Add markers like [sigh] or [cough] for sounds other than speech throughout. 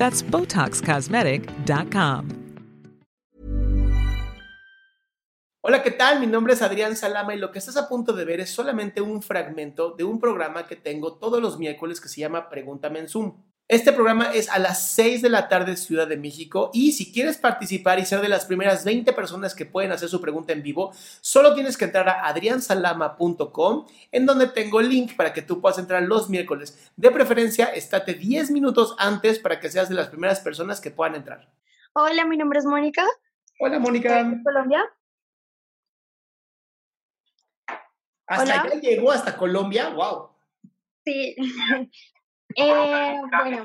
That's BotoxCosmetic.com. Hola, ¿qué tal? Mi nombre es Adrián Salama y lo que estás a punto de ver es solamente un fragmento de un programa que tengo todos los miércoles que se llama Pregúntame en Zoom. Este programa es a las 6 de la tarde Ciudad de México y si quieres participar y ser de las primeras 20 personas que pueden hacer su pregunta en vivo, solo tienes que entrar a adriansalama.com en donde tengo el link para que tú puedas entrar los miércoles. De preferencia, estate 10 minutos antes para que seas de las primeras personas que puedan entrar. Hola, mi nombre es Mónica. Hola, Mónica. ¿De Colombia? Hasta allá llegó, hasta Colombia, wow. Sí. [laughs] Eh, bueno,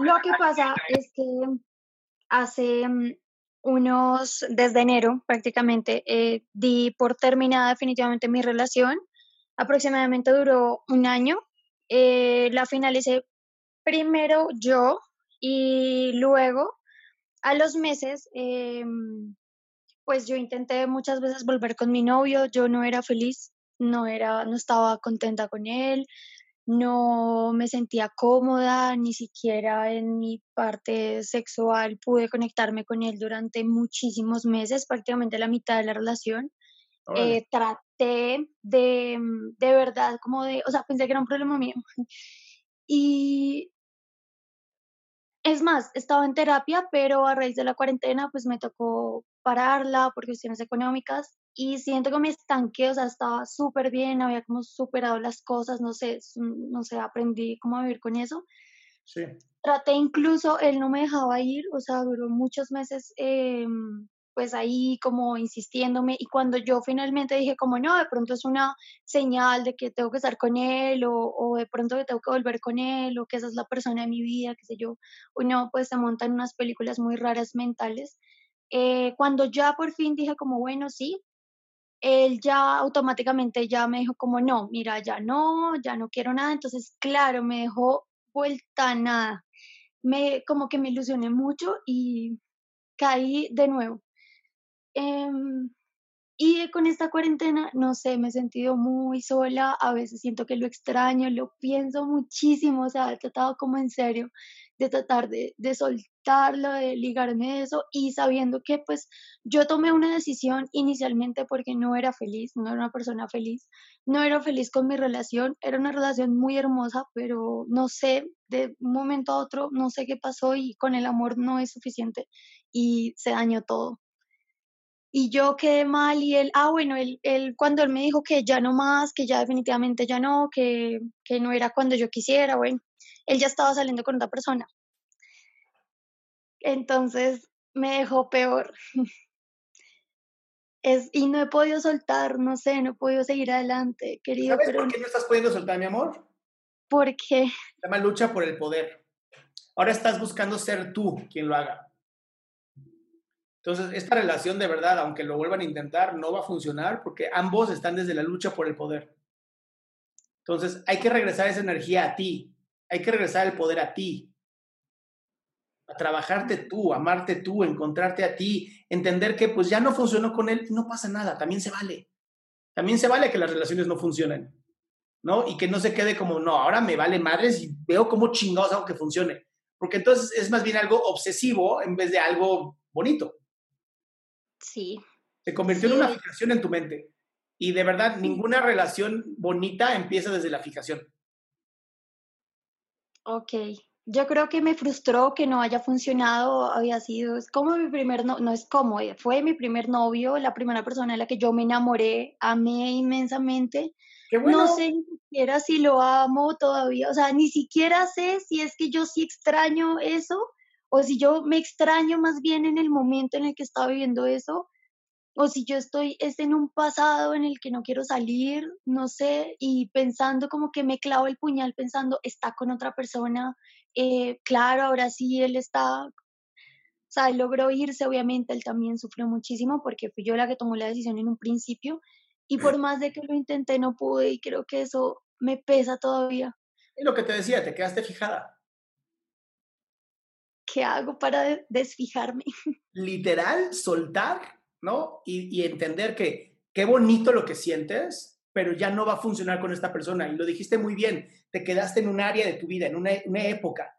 lo que pasa es que hace mm, unos, desde enero prácticamente, eh, di por terminada definitivamente mi relación. Aproximadamente duró un año. Eh, la finalicé primero yo y luego a los meses, em, pues yo intenté muchas veces volver con mi novio, yo no era feliz no era, no estaba contenta con él, no me sentía cómoda, ni siquiera en mi parte sexual pude conectarme con él durante muchísimos meses, prácticamente la mitad de la relación. Eh, traté de, de verdad, como de, o sea, pensé que era un problema mío. Y es más, estaba en terapia, pero a raíz de la cuarentena, pues me tocó pararla por cuestiones económicas y siento que me estanqué, o sea, estaba súper bien, había como superado las cosas, no sé, no sé, aprendí cómo vivir con eso. Sí. Traté incluso, él no me dejaba ir, o sea, duró muchos meses em, pues ahí como insistiéndome y cuando yo finalmente dije como no, de pronto es una señal de que tengo que estar con él o, o de pronto que tengo que volver con él o que esa es la persona de mi vida, qué sé yo, uno pues se montan unas películas muy raras mentales. Eh, cuando ya por fin dije como bueno, sí, él ya automáticamente ya me dijo como, no, mira, ya no, ya no quiero nada. Entonces, claro, me dejó vuelta nada. Me, como que me ilusioné mucho y caí de nuevo. Em, y con esta cuarentena, no sé, me he sentido muy sola, a veces siento que lo extraño, lo pienso muchísimo, o sea, he tratado como en serio de tratar de, de soltarlo, de ligarme de eso y sabiendo que pues yo tomé una decisión inicialmente porque no era feliz, no era una persona feliz, no era feliz con mi relación, era una relación muy hermosa, pero no sé, de un momento a otro, no sé qué pasó y con el amor no es suficiente y se dañó todo y yo quedé mal y él, ah, bueno, él, él, cuando él me dijo que ya no más, que ya definitivamente ya no, que, que no era cuando yo quisiera, bueno, él ya estaba saliendo con otra persona. Entonces me dejó peor. [laughs] Es, y no he podido soltar, no sé, no he podido seguir adelante, querido. ¿Sabes por qué no estás pudiendo soltar, mi amor? ¿Por qué? Se llama lucha por el poder. Ahora estás buscando ser tú quien lo haga. Entonces, esta relación de verdad, aunque lo vuelvan a intentar, no va a funcionar porque ambos están desde la lucha por el poder. Entonces, hay que regresar esa energía a ti, hay que regresar el poder a ti, a trabajarte tú, amarte tú, encontrarte a ti, entender que pues ya no funcionó con él, no pasa nada, también se vale. También se vale que las relaciones no funcionen, ¿no? Y que no se quede como, no, ahora me vale madres y veo cómo chingados hago que funcione. Porque entonces es más bien algo obsesivo en vez de algo bonito. Sí. Se convirtió en una fijación en tu mente. Y de verdad, ninguna relación bonita empieza desde la fijación. Ok. Yo creo que me frustró que no haya funcionado, había sido, es como mi primer, no, no es como, eh, fue mi primer novio, la primera persona en la que yo me enamoré, amé inmensamente. No sé ni siquiera si lo amo todavía, o sea, ni siquiera sé si es que yo sí extraño eso o si yo me extraño más bien en el momento en el que estaba viviendo eso o si yo estoy es en un pasado en el que no quiero salir, no sé, y pensando como que me clavo el puñal pensando, está con otra persona, eh, claro, ahora sí él está, o sea, él logró irse, obviamente él también sufrió muchísimo porque fui yo la que tomó la decisión en un principio y por más de que lo intenté no pude y creo que eso me pesa todavía. Y lo que te decía, te quedaste fijada. ¿Qué hago para desfijarme? [laughs] Literal, soltar ¿no? Y, entender que qué bonito lo que sientes, pero ya no va a funcionar con esta persona. Y lo dijiste muy bien, te quedaste en un área de tu vida, en una, una época.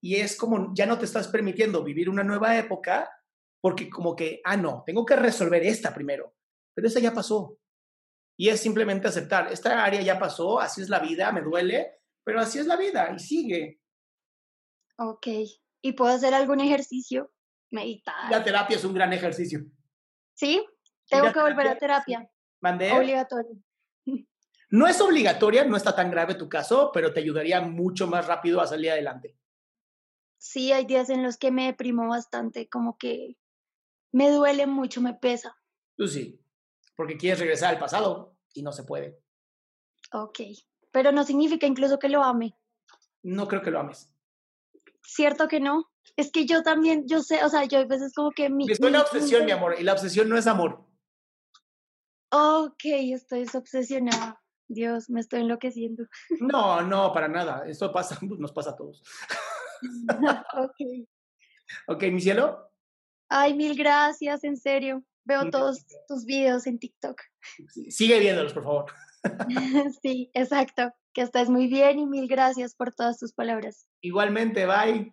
Y es como, ya no te estás permitiendo vivir una nueva época porque como que, ah, no, tengo que resolver esta primero. Pero esa ya pasó. Y es simplemente aceptar, esta área ya pasó, así es la vida, me duele, pero así es la vida y sigue. Ok. ¿Y puedo hacer algún ejercicio? Meditar. La terapia es un gran ejercicio. Sí, tengo que volver a terapia. ¿Mandé? Obligatorio. No es obligatoria, no está tan grave tu caso, pero te ayudaría mucho más rápido a salir adelante. Sí, hay días en los que me deprimo bastante, como que me duele mucho, me pesa. Tú sí, porque quieres regresar al pasado y no se puede. Ok, pero no significa incluso que lo ame. No creo que lo ames. ¿Cierto que no? Es que yo también, yo sé, o sea, yo a veces como que mi... Es una obsesión, mi amor, y la obsesión no es amor. Ok, estoy obsesionada. Dios, me estoy enloqueciendo. No, no, para nada. Esto pasa, [laughs] nos pasa a todos. [laughs] ok. Ok, mi cielo. Ay, mil gracias, en serio. Veo todos tus videos en TikTok. Sigue viéndolos, por favor. [laughs] sí, exacto. Que estés muy bien y mil gracias por todas tus palabras. Igualmente, bye.